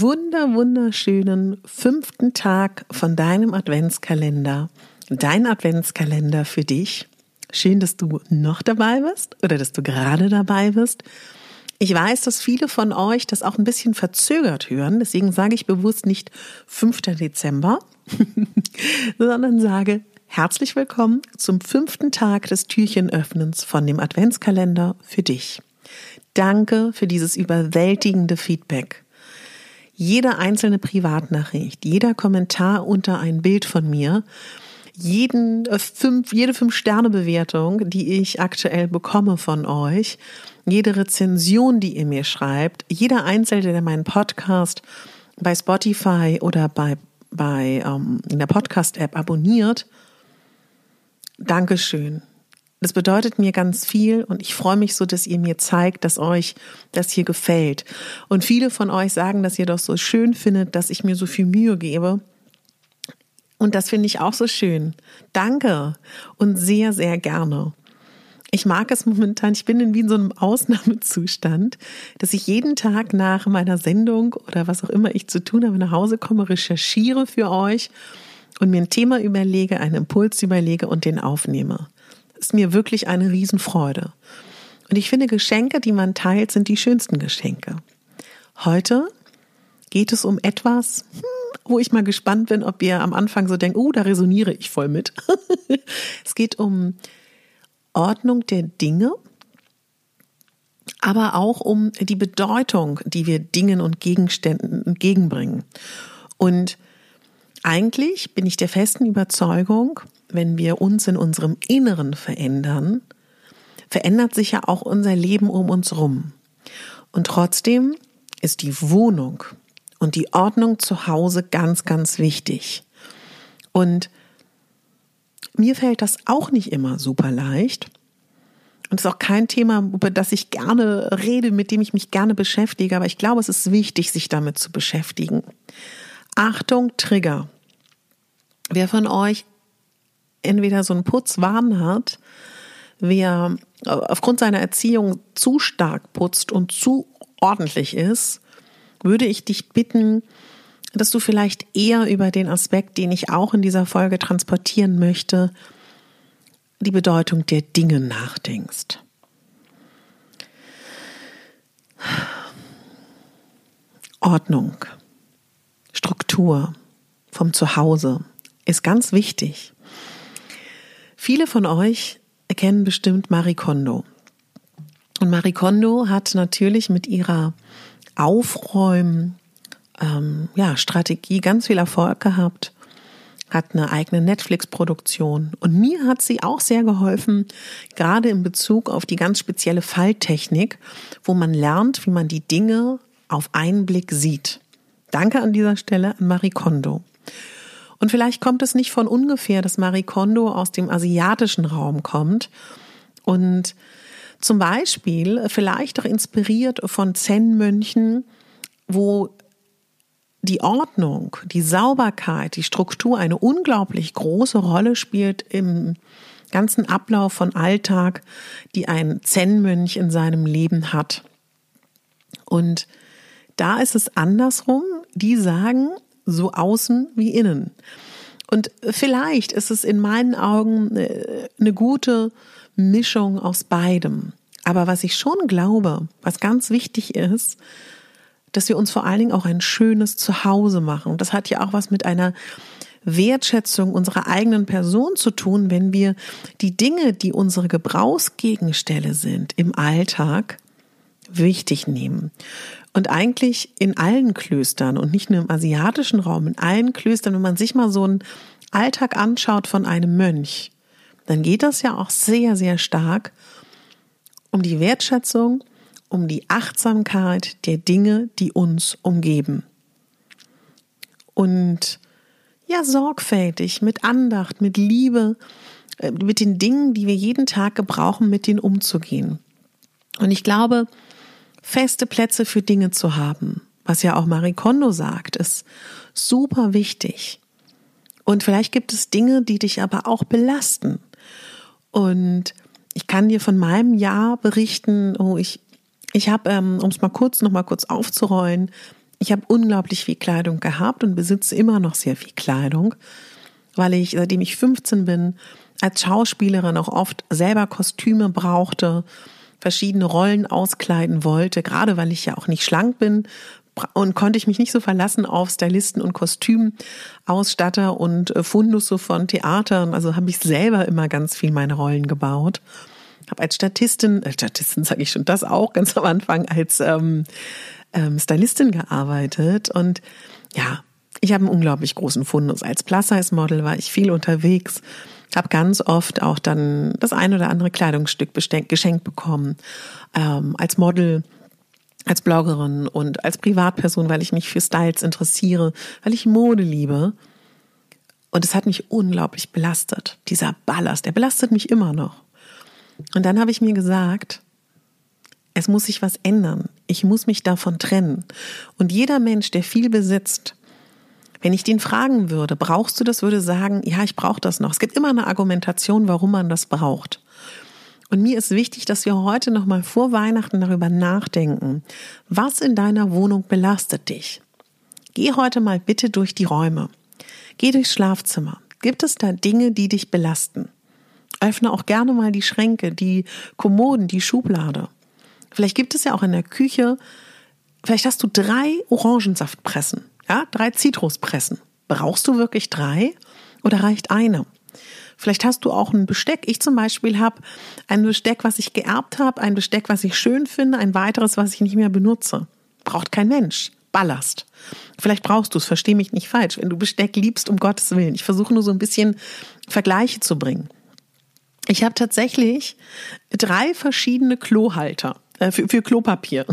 Wunder, wunderschönen fünften Tag von deinem Adventskalender. Dein Adventskalender für dich. Schön, dass du noch dabei bist oder dass du gerade dabei bist. Ich weiß, dass viele von euch das auch ein bisschen verzögert hören. Deswegen sage ich bewusst nicht 5. Dezember, sondern sage herzlich willkommen zum fünften Tag des Türchenöffnens von dem Adventskalender für dich. Danke für dieses überwältigende Feedback. Jede einzelne Privatnachricht, jeder Kommentar unter ein Bild von mir, jeden äh, fünf, jede Fünf-Sterne-Bewertung, die ich aktuell bekomme von euch, jede Rezension, die ihr mir schreibt, jeder Einzelne, der meinen Podcast bei Spotify oder bei, bei ähm, in der Podcast-App abonniert, Dankeschön. Das bedeutet mir ganz viel und ich freue mich so, dass ihr mir zeigt, dass euch das hier gefällt. Und viele von euch sagen, dass ihr doch so schön findet, dass ich mir so viel Mühe gebe. Und das finde ich auch so schön. Danke und sehr, sehr gerne. Ich mag es momentan, ich bin in wie in so einem Ausnahmezustand, dass ich jeden Tag nach meiner Sendung oder was auch immer ich zu tun habe, nach Hause komme, recherchiere für euch und mir ein Thema überlege, einen Impuls überlege und den aufnehme ist mir wirklich eine Riesenfreude. Und ich finde, Geschenke, die man teilt, sind die schönsten Geschenke. Heute geht es um etwas, hm, wo ich mal gespannt bin, ob ihr am Anfang so denkt, oh, da resoniere ich voll mit. es geht um Ordnung der Dinge, aber auch um die Bedeutung, die wir Dingen und Gegenständen entgegenbringen. Und eigentlich bin ich der festen Überzeugung, wenn wir uns in unserem Inneren verändern, verändert sich ja auch unser Leben um uns rum. Und trotzdem ist die Wohnung und die Ordnung zu Hause ganz, ganz wichtig. Und mir fällt das auch nicht immer super leicht. Und es ist auch kein Thema, über das ich gerne rede, mit dem ich mich gerne beschäftige, aber ich glaube, es ist wichtig, sich damit zu beschäftigen. Achtung, Trigger. Wer von euch entweder so einen Putzwahn hat, wer aufgrund seiner Erziehung zu stark putzt und zu ordentlich ist, würde ich dich bitten, dass du vielleicht eher über den Aspekt, den ich auch in dieser Folge transportieren möchte, die Bedeutung der Dinge nachdenkst. Ordnung, Struktur vom Zuhause ist ganz wichtig. Viele von euch kennen bestimmt Marie Kondo. Und Marie Kondo hat natürlich mit ihrer Aufräumen, ähm, ja, Strategie ganz viel Erfolg gehabt, hat eine eigene Netflix-Produktion. Und mir hat sie auch sehr geholfen, gerade in Bezug auf die ganz spezielle Falltechnik, wo man lernt, wie man die Dinge auf einen Blick sieht. Danke an dieser Stelle an Marie Kondo. Und vielleicht kommt es nicht von ungefähr, dass Marie Kondo aus dem asiatischen Raum kommt und zum Beispiel vielleicht auch inspiriert von Zen-Mönchen, wo die Ordnung, die Sauberkeit, die Struktur eine unglaublich große Rolle spielt im, ganzen Ablauf von Alltag, die ein Zen-Mönch in seinem Leben hat. Und da ist es andersrum. Die sagen so außen wie innen. Und vielleicht ist es in meinen Augen äh, eine gute Mischung aus beidem. Aber was ich schon glaube, was ganz wichtig ist, dass wir uns vor allen Dingen auch ein schönes Zuhause machen. Und das hat ja auch was mit einer Wertschätzung unserer eigenen Person zu tun, wenn wir die Dinge, die unsere Gebrauchsgegenstände sind im Alltag, wichtig nehmen. Und eigentlich in allen Klöstern und nicht nur im asiatischen Raum, in allen Klöstern, wenn man sich mal so einen Alltag anschaut von einem Mönch, dann geht das ja auch sehr, sehr stark um die Wertschätzung, um die Achtsamkeit der Dinge, die uns umgeben. Und ja, sorgfältig, mit Andacht, mit Liebe, äh, mit den Dingen, die wir jeden Tag gebrauchen, mit denen umzugehen. Und ich glaube, feste Plätze für Dinge zu haben, was ja auch Marie Kondo sagt, ist super wichtig. Und vielleicht gibt es Dinge, die dich aber auch belasten. Und ich kann dir von meinem Jahr berichten, oh, ich, ich habe, ähm, um es mal kurz, noch mal kurz aufzurollen, ich habe unglaublich viel Kleidung gehabt und besitze immer noch sehr viel Kleidung, weil ich, seitdem ich 15 bin, als Schauspielerin auch oft selber Kostüme brauchte, verschiedene Rollen auskleiden wollte, gerade weil ich ja auch nicht schlank bin und konnte ich mich nicht so verlassen auf Stylisten und Kostümausstatter und äh, Fundusse von Theatern. Also habe ich selber immer ganz viel meine Rollen gebaut. Habe als Statistin, äh, Statistin sage ich schon das auch ganz am Anfang als ähm, ähm, Stylistin gearbeitet und ja, ich habe einen unglaublich großen Fundus. Als Plus-Size-Model war ich viel unterwegs habe ganz oft auch dann das ein oder andere Kleidungsstück geschenkt bekommen. Ähm, als Model, als Bloggerin und als Privatperson, weil ich mich für Styles interessiere, weil ich Mode liebe. Und es hat mich unglaublich belastet. Dieser Ballast, der belastet mich immer noch. Und dann habe ich mir gesagt, es muss sich was ändern. Ich muss mich davon trennen. Und jeder Mensch, der viel besitzt, wenn ich den fragen würde, brauchst du das, würde sagen, ja, ich brauche das noch. Es gibt immer eine Argumentation, warum man das braucht. Und mir ist wichtig, dass wir heute noch mal vor Weihnachten darüber nachdenken, was in deiner Wohnung belastet dich. Geh heute mal bitte durch die Räume. Geh durchs Schlafzimmer. Gibt es da Dinge, die dich belasten? Öffne auch gerne mal die Schränke, die Kommoden, die Schublade. Vielleicht gibt es ja auch in der Küche, vielleicht hast du drei Orangensaftpressen. Ja, drei Zitruspressen. Brauchst du wirklich drei oder reicht eine? Vielleicht hast du auch ein Besteck. Ich zum Beispiel habe ein Besteck, was ich geerbt habe, ein Besteck, was ich schön finde, ein weiteres, was ich nicht mehr benutze. Braucht kein Mensch. Ballast. Vielleicht brauchst du es, versteh mich nicht falsch. Wenn du Besteck liebst, um Gottes Willen. Ich versuche nur so ein bisschen Vergleiche zu bringen. Ich habe tatsächlich drei verschiedene Klohalter äh, für, für Klopapier.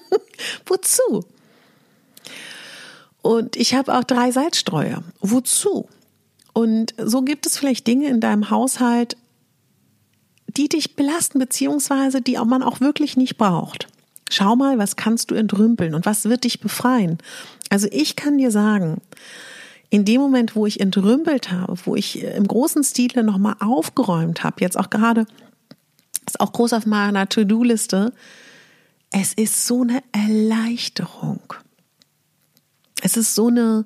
Wozu? Und ich habe auch drei Salzstreuer. Wozu? Und so gibt es vielleicht Dinge in deinem Haushalt, die dich belasten, beziehungsweise die man auch wirklich nicht braucht. Schau mal, was kannst du entrümpeln und was wird dich befreien? Also ich kann dir sagen, in dem Moment, wo ich entrümpelt habe, wo ich im großen Stile nochmal aufgeräumt habe, jetzt auch gerade, ist auch groß auf meiner To-Do-Liste, es ist so eine Erleichterung es ist so eine,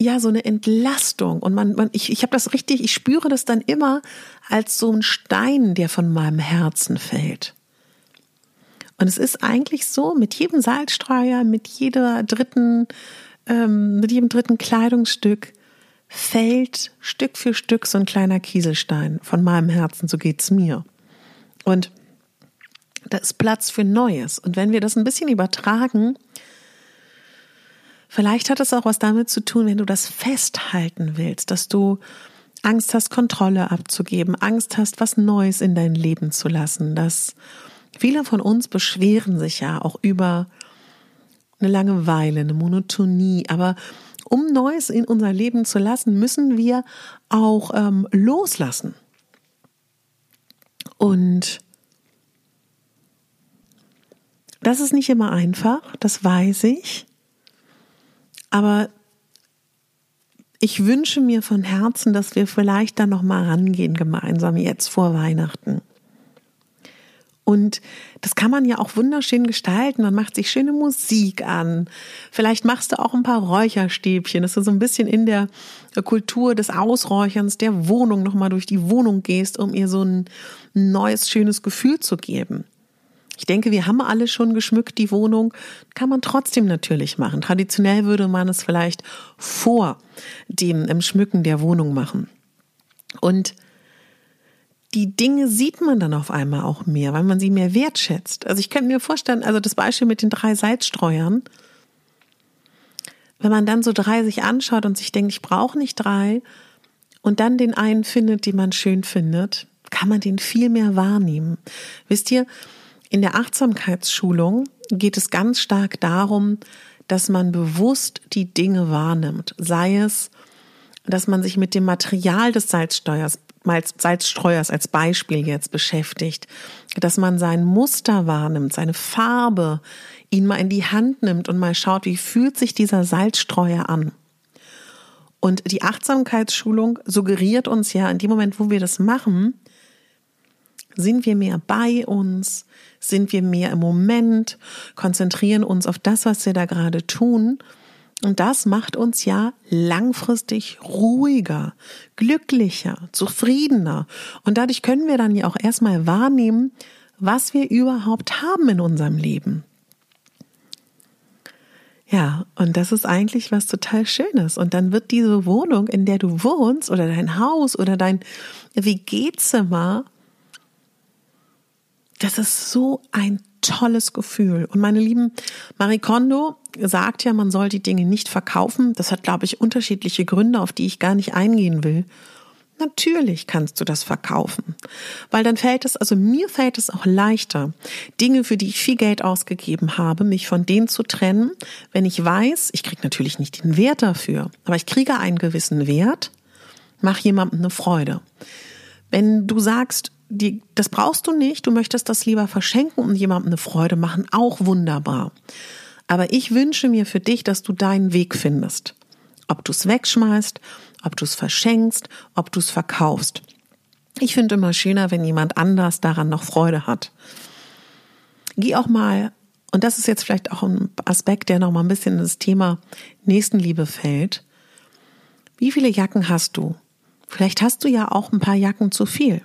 ja, so eine Entlastung. Und man, man ich, ich habe das richtig, ich spüre das dann immer als so ein Stein, der von meinem Herzen fällt. Und es ist eigentlich so, mit jedem Salzstreuer, mit jeder dritten, ähm, mit jedem dritten Kleidungsstück fällt Stück für Stück so ein kleiner Kieselstein von meinem Herzen, so geht's mir. Und da ist Platz für Neues. Und wenn wir das ein bisschen übertragen, Vielleicht hat es auch was damit zu tun, wenn du das festhalten willst, dass du Angst hast, Kontrolle abzugeben, Angst hast, was Neues in dein Leben zu lassen. Dass viele von uns beschweren sich ja auch über eine Langeweile, eine Monotonie. Aber um Neues in unser Leben zu lassen, müssen wir auch ähm, loslassen. Und das ist nicht immer einfach, das weiß ich. Aber ich wünsche mir von Herzen, dass wir vielleicht da noch mal rangehen gemeinsam jetzt vor Weihnachten. Und das kann man ja auch wunderschön gestalten. Man macht sich schöne Musik an. Vielleicht machst du auch ein paar Räucherstäbchen, dass du so ein bisschen in der Kultur des Ausräucherns der Wohnung nochmal durch die Wohnung gehst, um ihr so ein neues, schönes Gefühl zu geben. Ich denke, wir haben alle schon geschmückt die Wohnung, kann man trotzdem natürlich machen. Traditionell würde man es vielleicht vor dem Schmücken der Wohnung machen. Und die Dinge sieht man dann auf einmal auch mehr, weil man sie mehr wertschätzt. Also ich könnte mir vorstellen, also das Beispiel mit den drei Salzstreuern, wenn man dann so drei sich anschaut und sich denkt, ich brauche nicht drei, und dann den einen findet, den man schön findet, kann man den viel mehr wahrnehmen. Wisst ihr, in der Achtsamkeitsschulung geht es ganz stark darum, dass man bewusst die Dinge wahrnimmt. Sei es, dass man sich mit dem Material des Salzsteuers Salzstreuers als Beispiel jetzt beschäftigt, dass man sein Muster wahrnimmt, seine Farbe, ihn mal in die Hand nimmt und mal schaut, wie fühlt sich dieser Salzstreuer an. Und die Achtsamkeitsschulung suggeriert uns ja in dem Moment, wo wir das machen, sind wir mehr bei uns, sind wir mehr im Moment, konzentrieren uns auf das, was wir da gerade tun und das macht uns ja langfristig ruhiger, glücklicher, zufriedener. Und dadurch können wir dann ja auch erstmal wahrnehmen, was wir überhaupt haben in unserem Leben. Ja, und das ist eigentlich was total Schönes. Und dann wird diese Wohnung, in der du wohnst, oder dein Haus oder dein WG-Zimmer, das ist so ein tolles Gefühl. Und meine lieben, Marie Kondo sagt ja, man soll die Dinge nicht verkaufen. Das hat, glaube ich, unterschiedliche Gründe, auf die ich gar nicht eingehen will. Natürlich kannst du das verkaufen, weil dann fällt es, also mir fällt es auch leichter, Dinge, für die ich viel Geld ausgegeben habe, mich von denen zu trennen, wenn ich weiß, ich kriege natürlich nicht den Wert dafür, aber ich kriege einen gewissen Wert, mach jemandem eine Freude. Wenn du sagst, die, das brauchst du nicht, du möchtest das lieber verschenken und jemandem eine Freude machen, auch wunderbar. Aber ich wünsche mir für dich, dass du deinen Weg findest. Ob du es wegschmeißt, ob du es verschenkst, ob du es verkaufst. Ich finde immer schöner, wenn jemand anders daran noch Freude hat. Geh auch mal, und das ist jetzt vielleicht auch ein Aspekt, der noch mal ein bisschen in das Thema Nächstenliebe fällt. Wie viele Jacken hast du? Vielleicht hast du ja auch ein paar Jacken zu viel.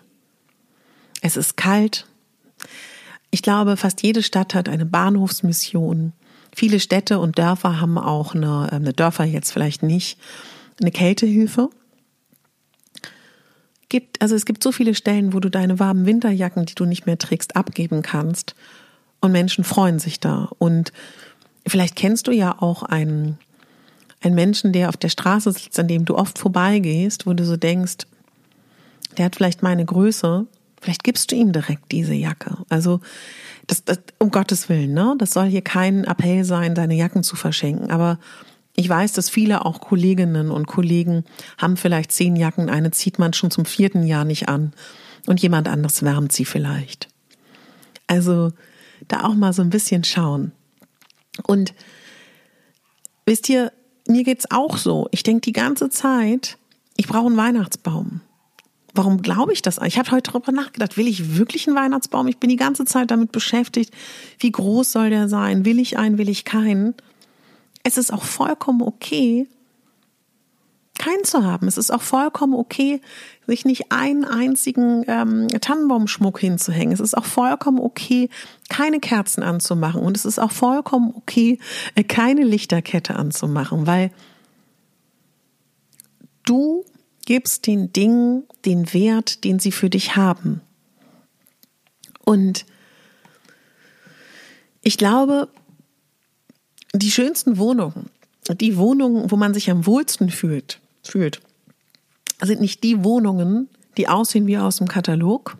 Es ist kalt. Ich glaube, fast jede Stadt hat eine Bahnhofsmission. Viele Städte und Dörfer haben auch eine, äh, eine Dörfer jetzt vielleicht nicht, eine Kältehilfe. Gibt, also es gibt so viele Stellen, wo du deine warmen Winterjacken, die du nicht mehr trägst, abgeben kannst. Und Menschen freuen sich da. Und vielleicht kennst du ja auch einen, einen Menschen, der auf der Straße sitzt, an dem du oft vorbeigehst, wo du so denkst, der hat vielleicht meine Größe Vielleicht gibst du ihm direkt diese Jacke. Also das, das, um Gottes Willen, ne? Das soll hier kein Appell sein, deine Jacken zu verschenken. Aber ich weiß, dass viele auch Kolleginnen und Kollegen haben vielleicht zehn Jacken, eine zieht man schon zum vierten Jahr nicht an und jemand anderes wärmt sie vielleicht. Also da auch mal so ein bisschen schauen. Und wisst ihr, mir geht's auch so. Ich denke die ganze Zeit, ich brauche einen Weihnachtsbaum warum glaube ich das? Ich habe heute darüber nachgedacht, will ich wirklich einen Weihnachtsbaum? Ich bin die ganze Zeit damit beschäftigt, wie groß soll der sein? Will ich einen, will ich keinen? Es ist auch vollkommen okay, keinen zu haben. Es ist auch vollkommen okay, sich nicht einen einzigen ähm, Tannenbaumschmuck hinzuhängen. Es ist auch vollkommen okay, keine Kerzen anzumachen. Und es ist auch vollkommen okay, äh, keine Lichterkette anzumachen, weil du gibst den Dingen den Wert, den sie für dich haben. Und ich glaube, die schönsten Wohnungen, die Wohnungen, wo man sich am wohlsten fühlt, fühlt, sind nicht die Wohnungen, die aussehen wie aus dem Katalog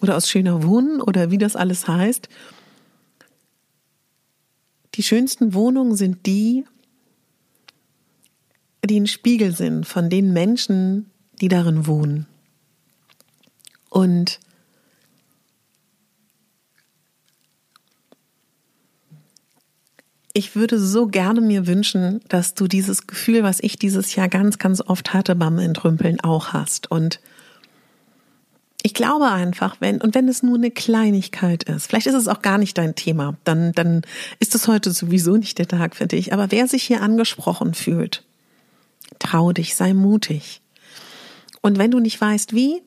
oder aus schöner Wohnen oder wie das alles heißt. Die schönsten Wohnungen sind die, die ein Spiegel sind von den Menschen, die darin wohnen. Und ich würde so gerne mir wünschen, dass du dieses Gefühl, was ich dieses Jahr ganz, ganz oft hatte beim Entrümpeln, auch hast. Und ich glaube einfach, wenn, und wenn es nur eine Kleinigkeit ist, vielleicht ist es auch gar nicht dein Thema, dann, dann ist es heute sowieso nicht der Tag für dich. Aber wer sich hier angesprochen fühlt, trau dich, sei mutig. Und wenn du nicht weißt, wie,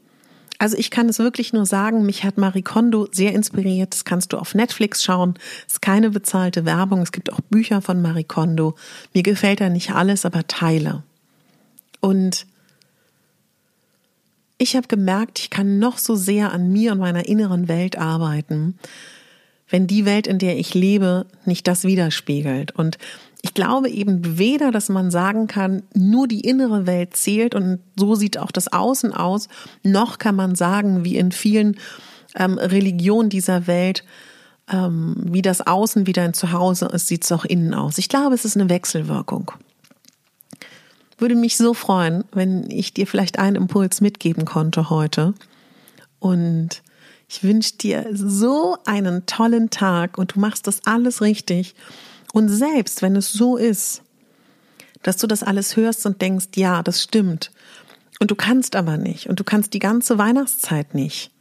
also ich kann es wirklich nur sagen, mich hat Marie Kondo sehr inspiriert. Das kannst du auf Netflix schauen. Es ist keine bezahlte Werbung. Es gibt auch Bücher von Marie Kondo. Mir gefällt da nicht alles, aber Teile. Und ich habe gemerkt, ich kann noch so sehr an mir und meiner inneren Welt arbeiten, wenn die Welt, in der ich lebe, nicht das widerspiegelt. Und ich glaube eben weder, dass man sagen kann, nur die innere Welt zählt und so sieht auch das Außen aus, noch kann man sagen, wie in vielen ähm, Religionen dieser Welt, ähm, wie das Außen wieder ein Zuhause ist, sieht es auch innen aus. Ich glaube, es ist eine Wechselwirkung. Würde mich so freuen, wenn ich dir vielleicht einen Impuls mitgeben konnte heute. Und ich wünsche dir so einen tollen Tag und du machst das alles richtig. Und selbst wenn es so ist, dass du das alles hörst und denkst, ja, das stimmt, und du kannst aber nicht, und du kannst die ganze Weihnachtszeit nicht.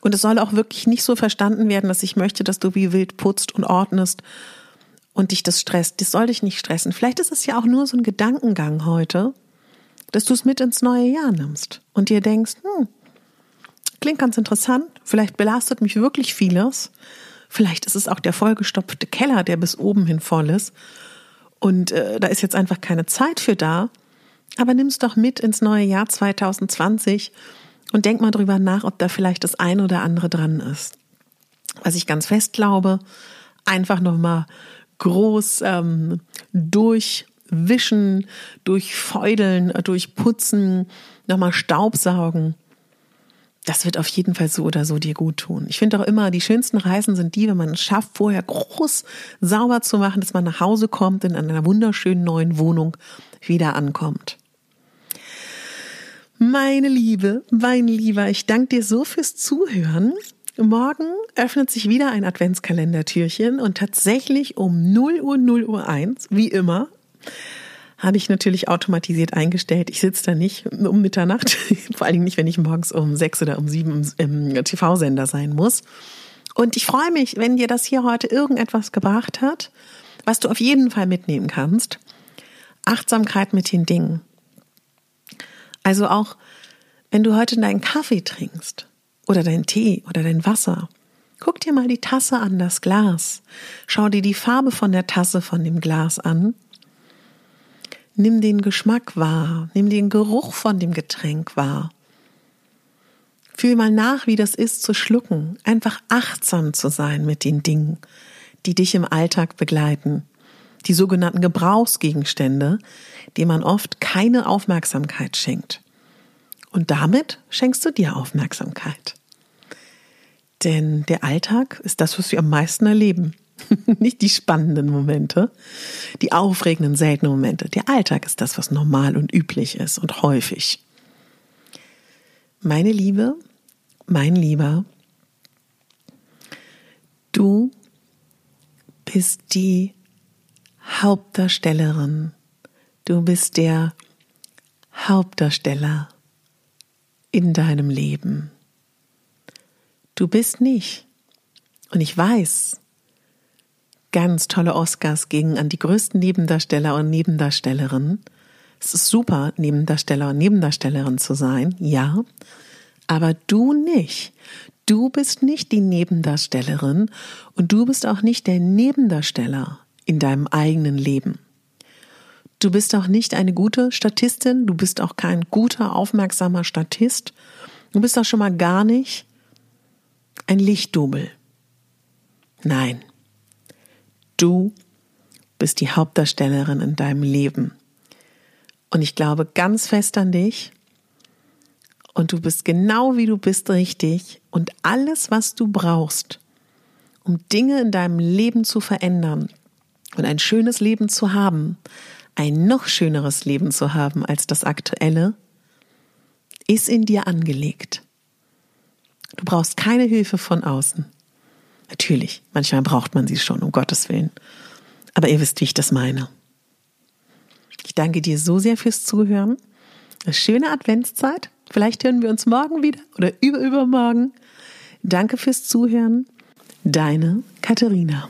Und es soll auch wirklich nicht so verstanden werden, dass ich möchte, dass du wie wild putzt und ordnest und dich das stresst. Das soll dich nicht stressen. Vielleicht ist es ja auch nur so ein Gedankengang heute, dass du es mit ins neue Jahr nimmst und dir denkst, hm, klingt ganz interessant, vielleicht belastet mich wirklich vieles, Vielleicht ist es auch der vollgestopfte Keller, der bis oben hin voll ist. Und äh, da ist jetzt einfach keine Zeit für da. Aber nimm es doch mit ins neue Jahr 2020 und denk mal drüber nach, ob da vielleicht das eine oder andere dran ist. Was ich ganz fest glaube, einfach nochmal groß ähm, durchwischen, durchfeudeln, durchputzen, nochmal Staubsaugen das wird auf jeden Fall so oder so dir gut tun. Ich finde auch immer, die schönsten Reisen sind die, wenn man es schafft, vorher groß sauber zu machen, dass man nach Hause kommt, in einer wunderschönen neuen Wohnung wieder ankommt. Meine Liebe, mein Lieber, ich danke dir so fürs Zuhören. Morgen öffnet sich wieder ein Adventskalendertürchen und tatsächlich um 0 Uhr 0 Uhr 1, wie immer, habe ich natürlich automatisiert eingestellt. Ich sitze da nicht um Mitternacht, vor allen Dingen nicht, wenn ich morgens um sechs oder um sieben im TV-Sender sein muss. Und ich freue mich, wenn dir das hier heute irgendetwas gebracht hat, was du auf jeden Fall mitnehmen kannst. Achtsamkeit mit den Dingen. Also auch, wenn du heute deinen Kaffee trinkst oder deinen Tee oder dein Wasser, guck dir mal die Tasse an, das Glas. Schau dir die Farbe von der Tasse, von dem Glas an Nimm den Geschmack wahr, nimm den Geruch von dem Getränk wahr. Fühl mal nach, wie das ist zu schlucken, einfach achtsam zu sein mit den Dingen, die dich im Alltag begleiten. Die sogenannten Gebrauchsgegenstände, denen man oft keine Aufmerksamkeit schenkt. Und damit schenkst du dir Aufmerksamkeit. Denn der Alltag ist das, was wir am meisten erleben. Nicht die spannenden Momente, die aufregenden, seltenen Momente. Der Alltag ist das, was normal und üblich ist und häufig. Meine Liebe, mein Lieber, du bist die Hauptdarstellerin. Du bist der Hauptdarsteller in deinem Leben. Du bist nicht. Und ich weiß, ganz tolle Oscars gingen an die größten Nebendarsteller und Nebendarstellerinnen. Es ist super, Nebendarsteller und Nebendarstellerin zu sein, ja, aber du nicht. Du bist nicht die Nebendarstellerin und du bist auch nicht der Nebendarsteller in deinem eigenen Leben. Du bist auch nicht eine gute Statistin, du bist auch kein guter, aufmerksamer Statist, du bist auch schon mal gar nicht ein Lichtdubel. Nein, Du bist die Hauptdarstellerin in deinem Leben. Und ich glaube ganz fest an dich. Und du bist genau wie du bist richtig. Und alles, was du brauchst, um Dinge in deinem Leben zu verändern und ein schönes Leben zu haben, ein noch schöneres Leben zu haben als das aktuelle, ist in dir angelegt. Du brauchst keine Hilfe von außen. Natürlich, manchmal braucht man sie schon, um Gottes Willen. Aber ihr wisst, wie ich das meine. Ich danke dir so sehr fürs Zuhören. Eine schöne Adventszeit. Vielleicht hören wir uns morgen wieder oder überübermorgen. Danke fürs Zuhören. Deine Katharina.